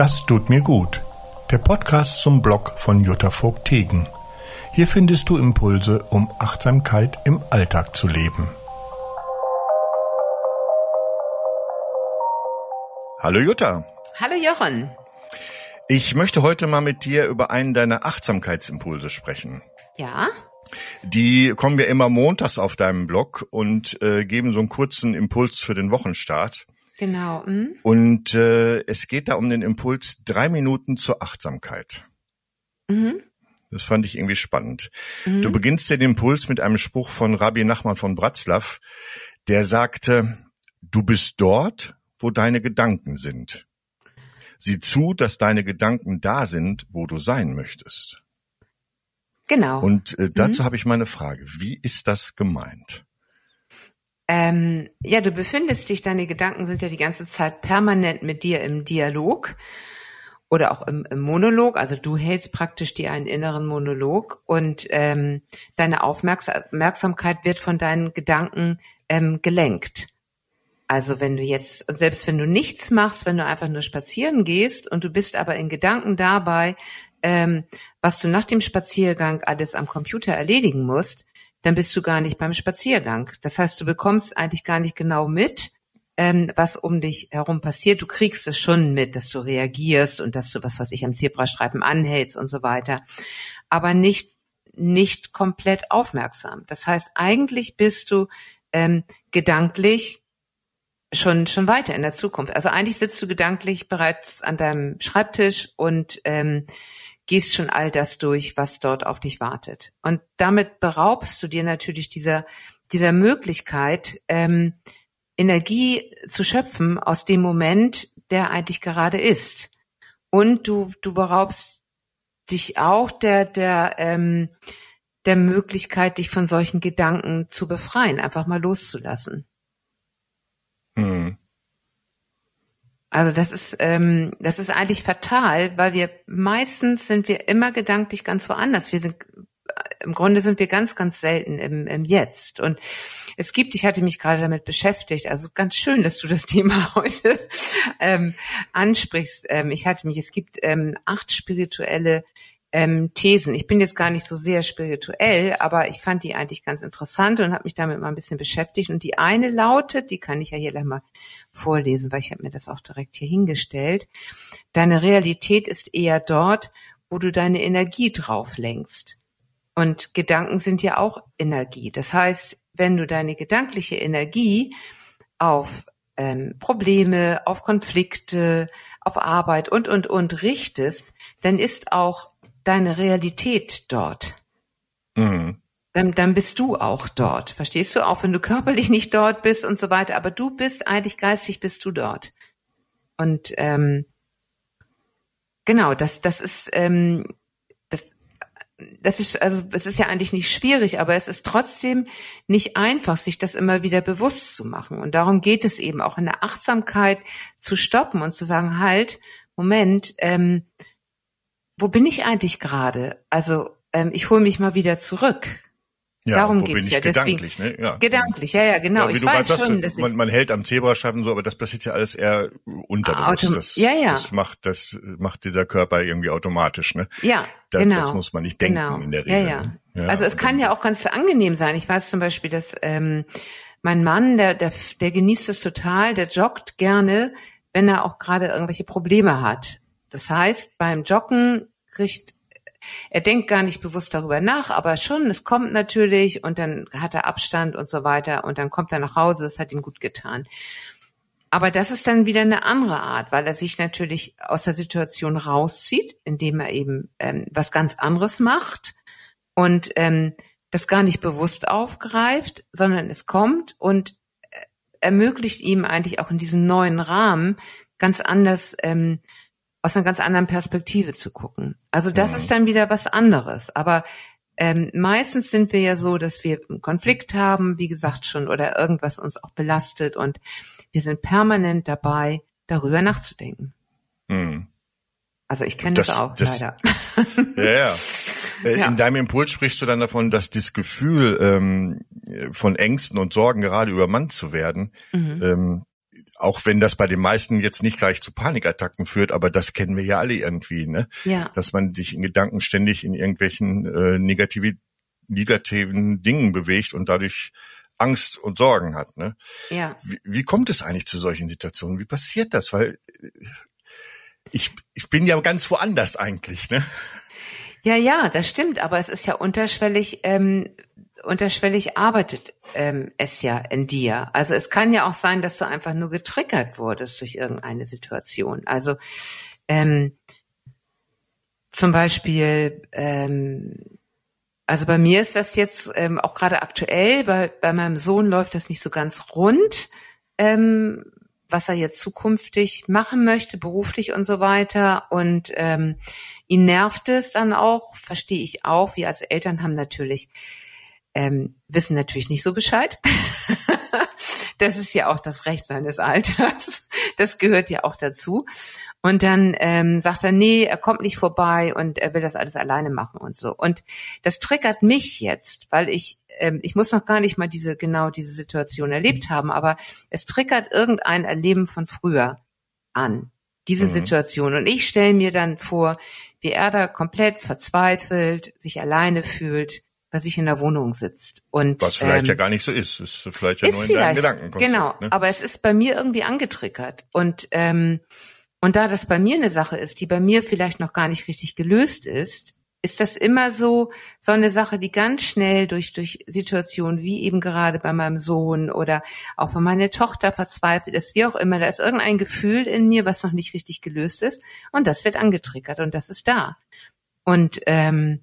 Das tut mir gut. Der Podcast zum Blog von Jutta Vogt-Tegen. Hier findest du Impulse, um Achtsamkeit im Alltag zu leben. Hallo Jutta. Hallo Jochen. Ich möchte heute mal mit dir über einen deiner Achtsamkeitsimpulse sprechen. Ja? Die kommen ja immer montags auf deinem Blog und äh, geben so einen kurzen Impuls für den Wochenstart. Genau. Hm? Und äh, es geht da um den Impuls drei Minuten zur Achtsamkeit. Mhm. Das fand ich irgendwie spannend. Mhm. Du beginnst den Impuls mit einem Spruch von Rabbi Nachman von Bratzlav, der sagte, du bist dort, wo deine Gedanken sind. Sieh zu, dass deine Gedanken da sind, wo du sein möchtest. Genau. Und äh, dazu mhm. habe ich meine Frage. Wie ist das gemeint? Ähm, ja, du befindest dich, deine Gedanken sind ja die ganze Zeit permanent mit dir im Dialog oder auch im, im Monolog. Also du hältst praktisch dir einen inneren Monolog und ähm, deine Aufmerksamkeit wird von deinen Gedanken ähm, gelenkt. Also wenn du jetzt, selbst wenn du nichts machst, wenn du einfach nur spazieren gehst und du bist aber in Gedanken dabei, ähm, was du nach dem Spaziergang alles am Computer erledigen musst, dann bist du gar nicht beim Spaziergang. Das heißt, du bekommst eigentlich gar nicht genau mit, ähm, was um dich herum passiert. Du kriegst es schon mit, dass du reagierst und dass du was, was ich am Zebrastreifen anhältst und so weiter, aber nicht nicht komplett aufmerksam. Das heißt, eigentlich bist du ähm, gedanklich schon schon weiter in der Zukunft. Also eigentlich sitzt du gedanklich bereits an deinem Schreibtisch und ähm, gehst schon all das durch, was dort auf dich wartet. Und damit beraubst du dir natürlich dieser, dieser Möglichkeit, ähm, Energie zu schöpfen aus dem Moment, der eigentlich gerade ist. Und du, du beraubst dich auch der, der, ähm, der Möglichkeit, dich von solchen Gedanken zu befreien, einfach mal loszulassen. Mhm. Also das ist ähm, das ist eigentlich fatal, weil wir meistens sind wir immer gedanklich ganz woanders. Wir sind äh, im Grunde sind wir ganz ganz selten im, im Jetzt. Und es gibt, ich hatte mich gerade damit beschäftigt, also ganz schön, dass du das Thema heute ähm, ansprichst. Ähm, ich hatte mich, es gibt ähm, acht spirituelle ähm, Thesen. Ich bin jetzt gar nicht so sehr spirituell, aber ich fand die eigentlich ganz interessant und habe mich damit mal ein bisschen beschäftigt. Und die eine lautet, die kann ich ja hier gleich mal vorlesen, weil ich habe mir das auch direkt hier hingestellt. Deine Realität ist eher dort, wo du deine Energie drauf lenkst. Und Gedanken sind ja auch Energie. Das heißt, wenn du deine gedankliche Energie auf ähm, Probleme, auf Konflikte, auf Arbeit und, und, und richtest, dann ist auch deine Realität dort. Mhm. Dann, dann bist du auch dort. Verstehst du? Auch wenn du körperlich nicht dort bist und so weiter, aber du bist eigentlich geistig bist du dort. Und ähm, genau, das, das ist, ähm, das, das ist, also es ist ja eigentlich nicht schwierig, aber es ist trotzdem nicht einfach, sich das immer wieder bewusst zu machen. Und darum geht es eben auch in der Achtsamkeit zu stoppen und zu sagen, halt, Moment, ähm, wo bin ich eigentlich gerade? Also ähm, ich hole mich mal wieder zurück. Ja, Darum bin ich ja. gedanklich, Deswegen, ne? Ja. Gedanklich, ja, ja, genau. Ja, ich weiß sagst, schon, dass man, man hält am Zebrastreifen so, aber das passiert ja alles eher unterbewusst. Autom das, ja, ja. das macht das macht dieser Körper irgendwie automatisch, ne? ja, Da, genau. Das muss man nicht denken genau. in der Regel. Ja, ja. ne? ja also es kann ja auch ganz angenehm sein. Ich weiß zum Beispiel, dass ähm, mein Mann, der, der, der genießt es total, der joggt gerne, wenn er auch gerade irgendwelche Probleme hat. Das heißt, beim Joggen kriegt er denkt gar nicht bewusst darüber nach, aber schon, es kommt natürlich und dann hat er Abstand und so weiter und dann kommt er nach Hause, es hat ihm gut getan. Aber das ist dann wieder eine andere Art, weil er sich natürlich aus der Situation rauszieht, indem er eben ähm, was ganz anderes macht und ähm, das gar nicht bewusst aufgreift, sondern es kommt und äh, ermöglicht ihm eigentlich auch in diesem neuen Rahmen ganz anders ähm, aus einer ganz anderen Perspektive zu gucken. Also das mhm. ist dann wieder was anderes. Aber ähm, meistens sind wir ja so, dass wir einen Konflikt haben, wie gesagt schon, oder irgendwas uns auch belastet und wir sind permanent dabei, darüber nachzudenken. Mhm. Also ich kenne das, das, auch das, leider. Ja, ja. Äh, Ja. In deinem Impuls sprichst du dann davon, dass das Gefühl ähm, von Ängsten und Sorgen gerade übermannt zu werden Mhm. ähm, auch wenn das bei den meisten jetzt nicht gleich zu Panikattacken führt, aber das kennen wir ja alle irgendwie, ne? Ja. Dass man sich in Gedanken ständig in irgendwelchen äh, negativi negativen Dingen bewegt und dadurch Angst und Sorgen hat, ne? Ja. Wie, wie kommt es eigentlich zu solchen Situationen? Wie passiert das? Weil äh, ich, ich bin ja ganz woanders eigentlich, ne? Ja, ja, das stimmt, aber es ist ja unterschwellig, ähm, unterschwellig arbeitet ähm, es ja in dir. Also es kann ja auch sein, dass du einfach nur getriggert wurdest durch irgendeine Situation. Also ähm, zum Beispiel, ähm, also bei mir ist das jetzt ähm, auch gerade aktuell, bei, bei meinem Sohn läuft das nicht so ganz rund, ähm, was er jetzt zukünftig machen möchte, beruflich und so weiter. Und ähm, ihn nervt es dann auch, verstehe ich auch. Wir als Eltern haben natürlich ähm, wissen natürlich nicht so Bescheid. das ist ja auch das Recht seines Alters. Das gehört ja auch dazu. Und dann ähm, sagt er, nee, er kommt nicht vorbei und er will das alles alleine machen und so. Und das triggert mich jetzt, weil ich ähm, ich muss noch gar nicht mal diese genau diese Situation erlebt haben, aber es triggert irgendein Erleben von früher an diese mhm. Situation. Und ich stelle mir dann vor, wie er da komplett verzweifelt, sich alleine fühlt, bei sich in der Wohnung sitzt. Und, Was vielleicht ähm, ja gar nicht so ist. Ist vielleicht ja ist nur in deinen Gedanken. Genau, ne? aber es ist bei mir irgendwie angetriggert. Und, ähm, und da das bei mir eine Sache ist, die bei mir vielleicht noch gar nicht richtig gelöst ist, ist das immer so, so eine Sache, die ganz schnell durch, durch Situationen wie eben gerade bei meinem Sohn oder auch wenn meine Tochter verzweifelt ist, wie auch immer, da ist irgendein Gefühl in mir, was noch nicht richtig gelöst ist und das wird angetriggert und das ist da. Und, ähm,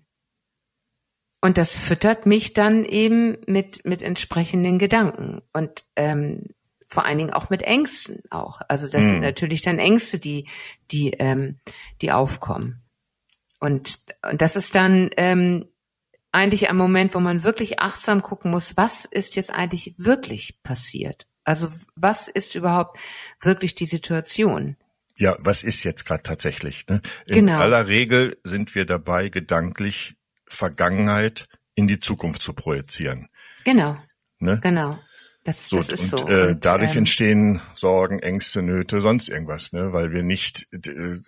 und das füttert mich dann eben mit, mit entsprechenden Gedanken und ähm, vor allen Dingen auch mit Ängsten auch. Also das Mhm. sind natürlich dann Ängste, die, die, ähm, die aufkommen. Und, und das ist dann ähm, eigentlich ein Moment, wo man wirklich achtsam gucken muss, was ist jetzt eigentlich wirklich passiert? Also was ist überhaupt wirklich die Situation? Ja, was ist jetzt gerade tatsächlich? Ne? In Genau. aller Regel sind wir dabei, gedanklich Vergangenheit in die Zukunft zu projizieren. Genau, Ne? genau. Das, So, das ist und so. Äh, Und, dadurch ähm, entstehen Sorgen, Ängste, Nöte, sonst irgendwas, ne? weil wir nicht äh,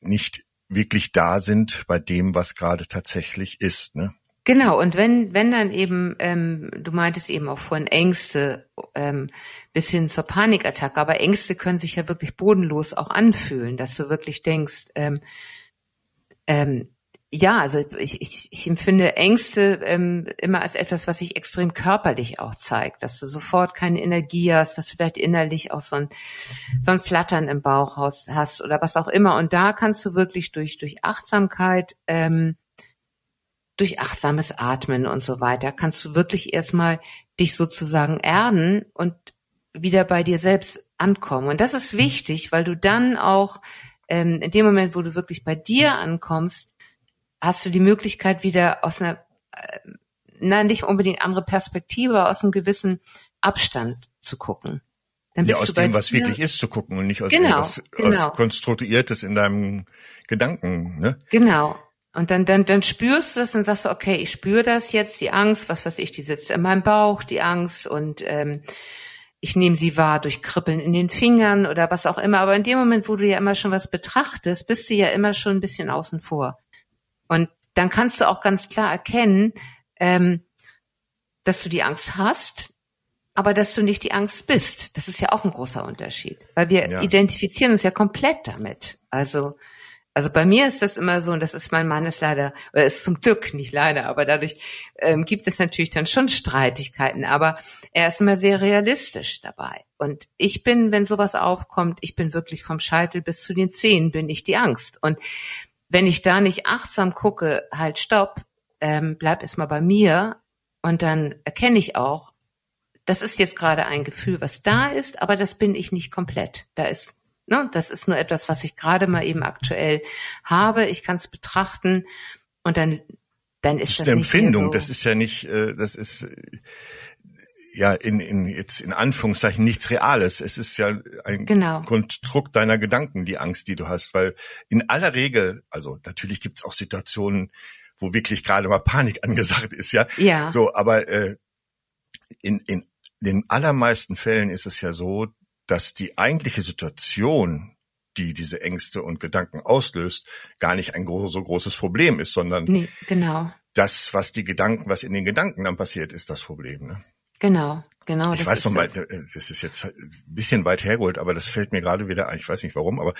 nicht wirklich da sind bei dem, was gerade tatsächlich ist. Ne? Genau, und wenn, wenn dann eben, ähm, du meintest eben auch vorhin Ängste ähm, bis hin zur Panikattacke, aber Ängste können sich ja wirklich bodenlos auch anfühlen, dass du wirklich denkst, ähm, ähm, ja, also ich, ich, ich empfinde Ängste ähm, immer als etwas, was sich extrem körperlich auch zeigt, dass du sofort keine Energie hast, dass du vielleicht innerlich auch so ein, so ein Flattern im Bauch hast, oder was auch immer. Und da kannst du wirklich durch, durch Achtsamkeit, ähm, durch achtsames Atmen und so weiter, kannst du wirklich erstmal dich sozusagen erden und wieder bei dir selbst ankommen. Und das ist wichtig, weil du dann auch ähm, in dem Moment, wo du wirklich bei dir ankommst, hast du die Möglichkeit wieder aus einer, äh, na nicht unbedingt andere Perspektive, aber aus einem gewissen Abstand zu gucken. Dann Ja, aus dem, was dir- wirklich ist, zu gucken und nicht aus Genau, irgendwas genau. Konstruiertes in deinem Gedanken. Ne? Genau. Und dann, dann, dann spürst du es und sagst du, okay, ich spüre das jetzt, die Angst, was weiß ich, die sitzt in meinem Bauch, die Angst und ähm, ich nehme sie wahr durch Kribbeln in den Fingern oder was auch immer. Aber in dem Moment, wo du ja immer schon was betrachtest, bist du ja immer schon ein bisschen außen vor. Und dann kannst du auch ganz klar erkennen, ähm, dass du die Angst hast, aber dass du nicht die Angst bist. Das ist ja auch ein großer Unterschied, weil wir Ja. identifizieren uns ja komplett damit. Also also bei mir ist das immer so, und das ist mein Mann ist leider, oder ist zum Glück nicht leider, aber dadurch ähm, gibt es natürlich dann schon Streitigkeiten. Aber er ist immer sehr realistisch dabei. Und ich bin, wenn sowas aufkommt, ich bin wirklich vom Scheitel bis zu den Zehen, bin ich die Angst. Und wenn ich da nicht achtsam gucke, halt stopp, ähm, bleib erstmal bei mir und dann erkenne ich auch, das ist jetzt gerade ein Gefühl, was da ist, aber das bin ich nicht komplett. Da ist, ne, das ist nur etwas, was ich gerade mal eben aktuell habe. Ich kann es betrachten und dann, dann ist Das ist das eine Empfindung, so. das ist ja nicht, äh, das ist ja in, in jetzt in Anführungszeichen nichts Reales. Es ist ja ein Genau. Konstrukt deiner Gedanken, die Angst, die du hast, weil in aller Regel, also natürlich gibt es auch Situationen, wo wirklich gerade mal Panik angesagt ist, ja. Ja. So, aber äh, in, in den allermeisten Fällen ist es ja so, dass die eigentliche Situation, die diese Ängste und Gedanken auslöst, gar nicht ein so großes Problem ist, sondern nee, genau. das, was die Gedanken, was in den Gedanken dann passiert, ist das Problem. Ne? Genau, genau. Ich weiß noch mal, das. Äh, das ist jetzt ein bisschen weit hergeholt, aber das fällt mir gerade wieder ein. Ich weiß nicht warum, aber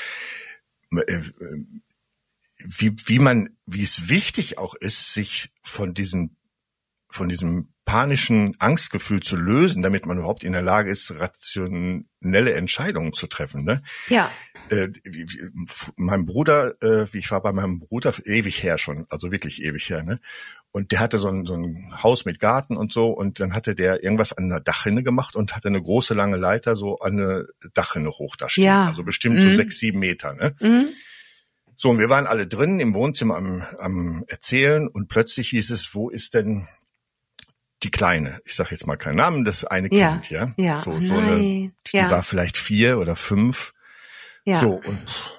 äh, wie, wie man, wie es wichtig auch ist, sich von diesen, von diesem panischen Angstgefühl zu lösen, damit man überhaupt in der Lage ist, rationelle Entscheidungen zu treffen. Ne? Ja. Äh, mein Bruder, äh, wie ich war bei meinem Bruder ewig her schon, also wirklich ewig her, ne? Und der hatte so ein, so ein Haus mit Garten und so und dann hatte der irgendwas an der Dachrinne gemacht und hatte eine große lange Leiter so an eine Dachrinne hoch da stehen. Ja. Also bestimmt mhm. so sechs, sieben Meter. Ne? Mhm. So, und wir waren alle drin im Wohnzimmer am, am Erzählen und plötzlich hieß es, wo ist denn die Kleine? Ich sage jetzt mal keinen Namen, das eine ja. Kind, ja. ja. So, so eine, die ja. war vielleicht vier oder fünf. Ja. So, und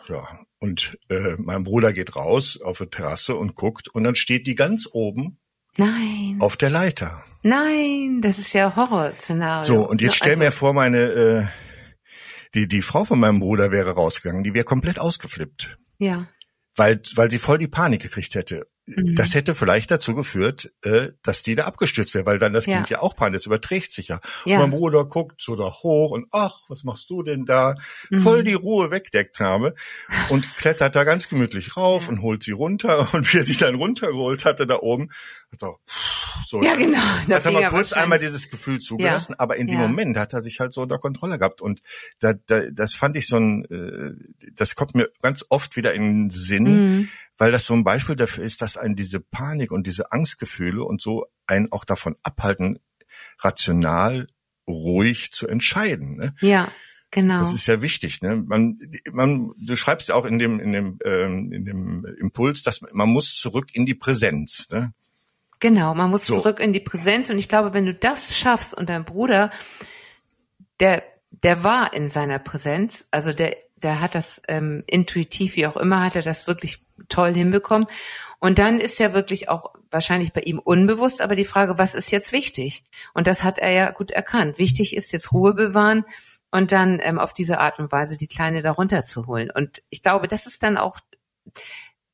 ja, und äh, mein Bruder geht raus auf die Terrasse und guckt und dann steht die ganz oben Nein. auf der Leiter. Nein, das ist ja Horrorszenario. So, und jetzt stell also, mir vor, meine äh, die die Frau von meinem Bruder wäre rausgegangen, die wäre komplett ausgeflippt. Ja. Weil, weil sie voll die Panik gekriegt hätte. Mhm. Das hätte vielleicht dazu geführt, äh, dass die da abgestürzt wäre, weil dann das Kind ja, ja auch Panik, das überträgt sich ja. ja. Und mein Bruder guckt so da hoch und ach, was machst du denn da? Mhm. Voll die Ruhe wegdeckt habe und klettert da ganz gemütlich rauf ja. und holt sie runter und wie er sich dann runtergeholt hatte da oben, hat er so, ja, genau. hat er mal kurz einmal dieses Gefühl zugelassen, ja. aber in dem Moment hat er sich halt so unter Kontrolle gehabt und da, da, das fand ich so ein, äh, das kommt mir ganz oft wieder in den Sinn, mhm weil das so ein Beispiel dafür ist, dass einen diese Panik und diese Angstgefühle und so einen auch davon abhalten, rational ruhig zu entscheiden. Ne? Ja. Genau. Das ist ja wichtig. Ne? Man, man, du schreibst ja auch in dem, in dem, ähm, in dem Impuls, dass man muss zurück in die Präsenz. Ne? Genau, man muss so. zurück in die Präsenz. Und ich glaube, wenn du das schaffst und dein Bruder, der, der war in seiner Präsenz, also der der hat das ähm, intuitiv, wie auch immer, hat er das wirklich toll hinbekommen. Und dann ist ja wirklich auch wahrscheinlich bei ihm unbewusst, aber die Frage, was ist jetzt wichtig? Und das hat er ja gut erkannt. Wichtig ist jetzt Ruhe bewahren und dann ähm, auf diese Art und Weise die Kleine darunter zu holen. Und ich glaube, das ist dann auch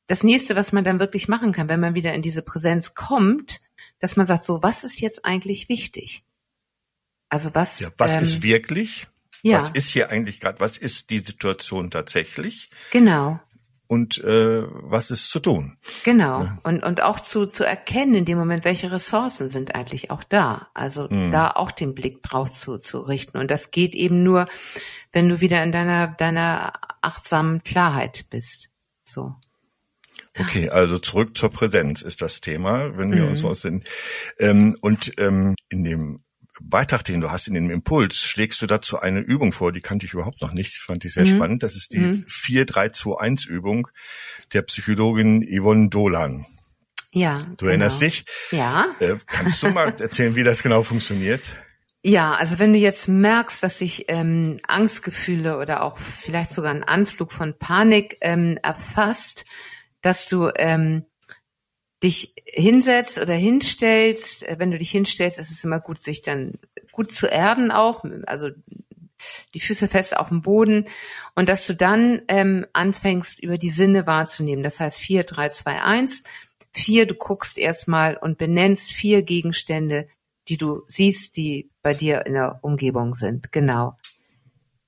das nächste, was man dann wirklich machen kann, wenn man wieder in diese Präsenz kommt, dass man sagt, so, was ist jetzt eigentlich wichtig? Also was? Ja, was ähm, ist wirklich? Ja. Was ist hier eigentlich gerade? Was ist die Situation tatsächlich? Genau. Und äh, was ist zu tun? Genau. Ja. Und und auch zu zu erkennen in dem Moment, welche Ressourcen sind eigentlich auch da. Also mhm. da auch den Blick drauf zu zu richten. Und das geht eben nur, wenn du wieder in deiner deiner achtsamen Klarheit bist. So. Okay, also zurück zur Präsenz ist das Thema, wenn wir mhm. uns aus sind. Ähm, und ähm, in dem Beitrag, den du hast in dem Impuls, schlägst du dazu eine Übung vor, die kannte ich überhaupt noch nicht, fand ich sehr mhm. spannend. Das ist die mhm. 4-3-2-1-Übung der Psychologin Yvonne Dolan. Ja. Du genau. erinnerst dich? Ja. Äh, kannst du mal erzählen, wie das genau funktioniert? Ja, also wenn du jetzt merkst, dass sich ähm, Angstgefühle oder auch vielleicht sogar ein Anflug von Panik ähm, erfasst, dass du ähm, dich hinsetzt oder hinstellst, äh, wenn du dich hinstellst, ist es immer gut, sich dann gut zu erden auch, also die Füße fest auf dem Boden und dass du dann ähm, anfängst, über die Sinne wahrzunehmen. Das heißt vier, drei, zwei, eins. Vier, du guckst erstmal und benennst vier Gegenstände, die du siehst, die bei dir in der Umgebung sind. Genau.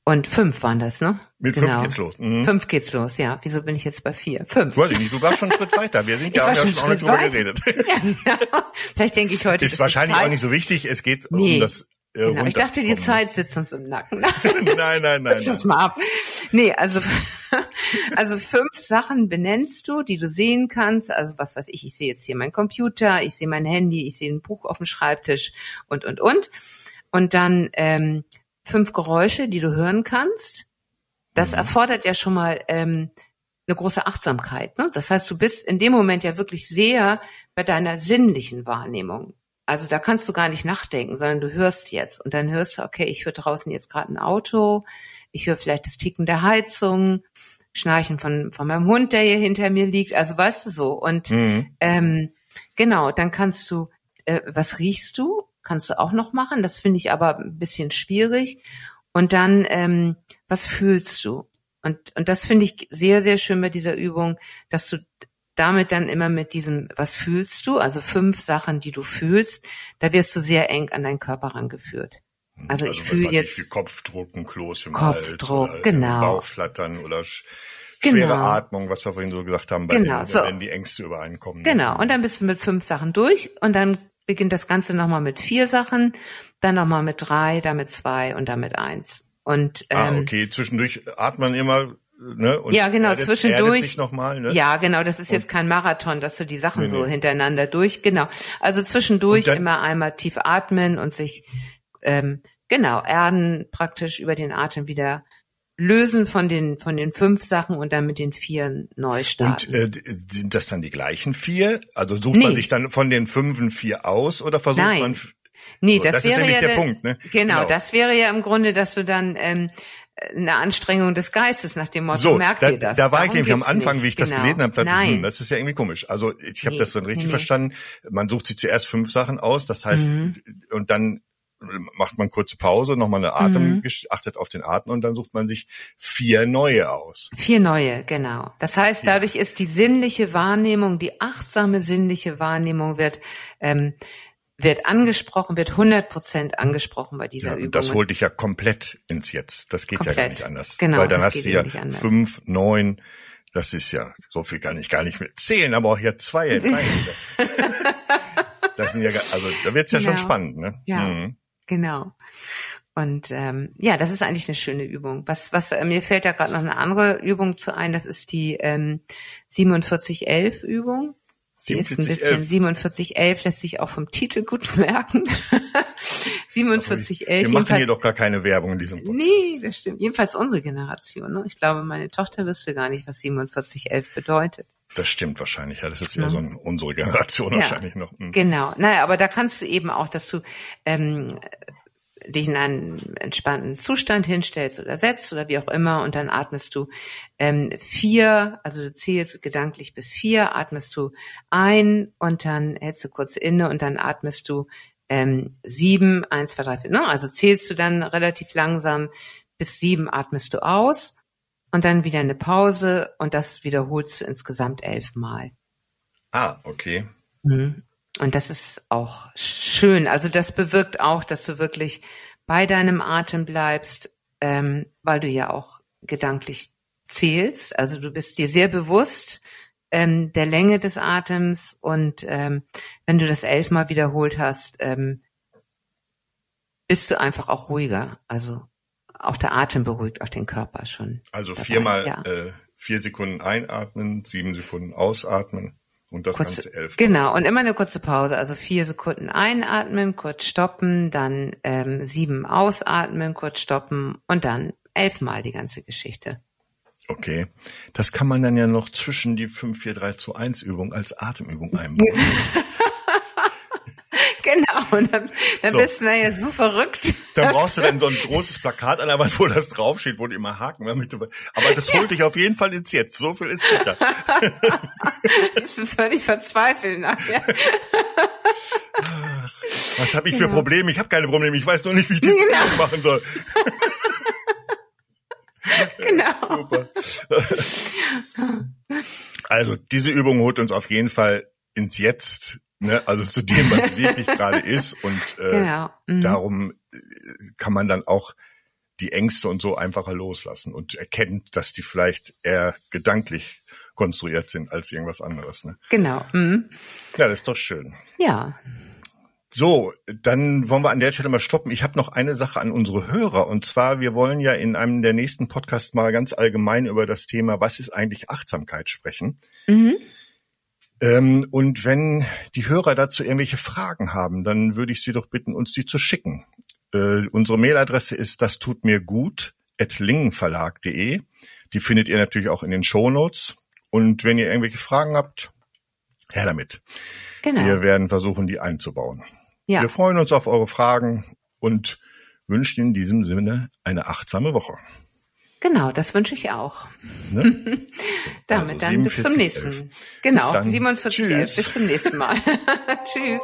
Und fünf waren das, ne? Mit genau. fünf geht's los. Mhm. Fünf geht's los, ja. Wieso bin ich jetzt bei vier? Fünf. Weiß ich nicht, du warst schon einen Schritt weiter. Wir sind ja, ja schon auch nicht drüber geredet. Ja, genau. Vielleicht denke ich heute. Ist wahrscheinlich auch nicht so wichtig. Es geht nee. um das genau. Ich dachte, die Zeit sitzt uns im Nacken. nein, nein, nein. Lass mal ab. Nee, also, also fünf Sachen benennst du, die du sehen kannst. Also was weiß ich, ich sehe jetzt hier meinen Computer, ich sehe mein Handy, ich sehe ein Buch auf dem Schreibtisch und, und, und. Und dann ähm, fünf Geräusche, die du hören kannst. Das mhm. erfordert ja schon mal ähm, eine große Achtsamkeit. Ne? Das heißt, du bist in dem Moment ja wirklich sehr bei deiner sinnlichen Wahrnehmung. Also da kannst du gar nicht nachdenken, sondern du hörst jetzt und dann hörst du, okay, ich höre draußen jetzt gerade ein Auto, ich höre vielleicht das Ticken der Heizung, Schnarchen von, von meinem Hund, der hier hinter mir liegt, also weißt du so. Und mhm. ähm, genau, dann kannst du, äh, was riechst du? Kannst du auch noch machen. Das finde ich aber ein bisschen schwierig. Und dann, ähm, was fühlst du? Und, und das finde ich sehr, sehr schön bei dieser Übung, dass du damit dann immer mit diesem, was fühlst du? Also fünf Sachen, die du fühlst, da wirst du sehr eng an deinen Körper rangeführt. Also, also ich fühle jetzt ich, Kopfdruck, ein Kloß im Kopfdruck, Hals oder genau. Bauchflattern oder schwere Genau. Atmung, was wir vorhin so gesagt haben, bei Genau, den, so. wenn die Ängste übereinkommen. Genau. Und dann bist du mit fünf Sachen durch und dann beginnt das Ganze nochmal mit vier Sachen, dann nochmal mit drei, dann mit zwei und dann mit eins. Und ähm, Ah, okay. Zwischendurch atmen immer, ne? Und Ja, genau, erdet, zwischendurch. Erdet mal, ne? Ja, genau, das ist jetzt kein Marathon, dass du die Sachen Nee, so nee. hintereinander durch, genau. Also zwischendurch Und dann- immer einmal tief atmen und sich ähm, genau erden praktisch über den Atem wieder lösen von den von den fünf Sachen und dann mit den vier neu Und starten. äh, d- sind das dann die gleichen vier? Also sucht Nee. man sich dann von den fünfen vier aus oder versucht Nein. man? nee, so, das, das ist wäre nämlich ja der Punkt, ne? Genau, Genau. das wäre ja im Grunde, dass du dann ähm, eine Anstrengung des Geistes nach dem Motto So, merkt da, ihr das. da war ich Darum nämlich am Anfang, nicht. wie ich das genau. gelesen habe, dachte, Nein. hm, das ist ja irgendwie komisch. Also ich habe Nee, das dann richtig nee. verstanden. Man sucht sich zuerst fünf Sachen aus, das heißt, Mhm. und dann macht man kurze Pause, nochmal eine Atem, achtet auf den Atem und dann sucht man sich vier neue aus. Vier neue, genau. Das heißt, dadurch ist die sinnliche Wahrnehmung, die achtsame sinnliche Wahrnehmung wird ähm, wird angesprochen, wird 100 Prozent angesprochen bei dieser Ja, Übung. und das holt dich ja komplett ins Jetzt. Das geht ja gar Komplett. nicht anders. Genau, Weil dann das hast geht du ja ja fünf, neun, das ist ja, so viel kann ich gar nicht mehr zählen, aber auch hier zwei, drei. das sind ja, also da wird's ja schon Genau. spannend, ne? Ja. Mhm. Genau. Und ähm, ja, das ist eigentlich eine schöne Übung. Was, was äh, mir fällt da gerade noch eine andere Übung zu ein. Das ist die ähm, 4711 Übung. Die ist ein bisschen 4711. 4711 lässt sich auch vom Titel gut merken. 4711. Wir machen hier doch gar keine Werbung in diesem Podcast. Nee, das stimmt. Jedenfalls unsere Generation. Ne? Ich glaube, meine Tochter wüsste gar nicht, was 4711 bedeutet. Das stimmt wahrscheinlich. Ja, das ist ja so ein, unsere Generation wahrscheinlich noch. Mhm. Genau. Naja, aber da kannst du eben auch, dass du ähm, dich in einen entspannten Zustand hinstellst oder setzt oder wie auch immer und dann atmest du ähm, vier, also du zählst gedanklich bis vier, atmest du ein und dann hältst du kurz inne und dann atmest du ähm, sieben, eins, zwei, drei, vier, ne? Also zählst du dann relativ langsam bis sieben atmest du aus und dann wieder eine Pause und das wiederholst du insgesamt elfmal. Ah, okay. Mhm. Und das ist auch schön. Also das bewirkt auch, dass du wirklich bei deinem Atem bleibst, ähm, weil du ja auch gedanklich zählst. Also du bist dir sehr bewusst ähm, der Länge des Atems und ähm, wenn du das elfmal wiederholt hast, ähm, bist du einfach auch ruhiger. Also auch der Atem beruhigt auch den Körper schon. Also dabei, viermal ja. äh, vier Sekunden einatmen, sieben Sekunden ausatmen und das Kurze, Ganze elf. Genau, und immer eine kurze Pause. Also vier Sekunden einatmen, kurz stoppen, dann ähm, sieben ausatmen, kurz stoppen und dann elfmal die ganze Geschichte. Okay. Das kann man dann ja noch zwischen die 5, 4, 3 zu 1 Übung als Atemübung einbauen. Genau, und dann, dann So. bist du ja so verrückt. Dann brauchst du dann so ein großes Plakat an der Wand, wo das draufsteht, wo du immer haken. Aber das holt dich auf jeden Fall ins Jetzt. So viel ist sicher. bist du völlig verzweifelt nachher. Was habe ich für Genau. Probleme? Ich habe keine Probleme. Ich weiß nur nicht, wie ich das Übung machen soll. Genau. Super. Also diese Übung holt uns auf jeden Fall ins Jetzt, ne? also zu dem, was wirklich gerade ist. Und äh, Genau. Mhm. darum äh, kann man dann auch die Ängste und so einfacher loslassen und erkennt, dass die vielleicht eher gedanklich konstruiert sind als irgendwas anderes. Ne? Genau. Mhm. Ja, das ist doch schön. Ja. So, dann wollen wir an der Stelle mal stoppen. Ich habe noch eine Sache an unsere Hörer. Und zwar, wir wollen ja in einem der nächsten Podcasts mal ganz allgemein über das Thema, was ist eigentlich Achtsamkeit sprechen. Mhm. Ähm, und wenn die Hörer dazu irgendwelche Fragen haben, dann würde ich Sie doch bitten, uns die zu schicken. Äh, unsere Mailadresse ist das tut mir gut at lingenverlag.de. Die findet ihr natürlich auch in den Shownotes. Und wenn ihr irgendwelche Fragen habt, her damit. Genau. Wir werden versuchen, die einzubauen. Ja. Wir freuen uns auf eure Fragen und wünschen in diesem Sinne eine achtsame Woche. Genau, das wünsche ich auch. Ne? Damit Also dann bis zum 47, nächsten. 11. Genau, Bis dann. 47 Tschüss. Bis zum nächsten Mal. Tschüss.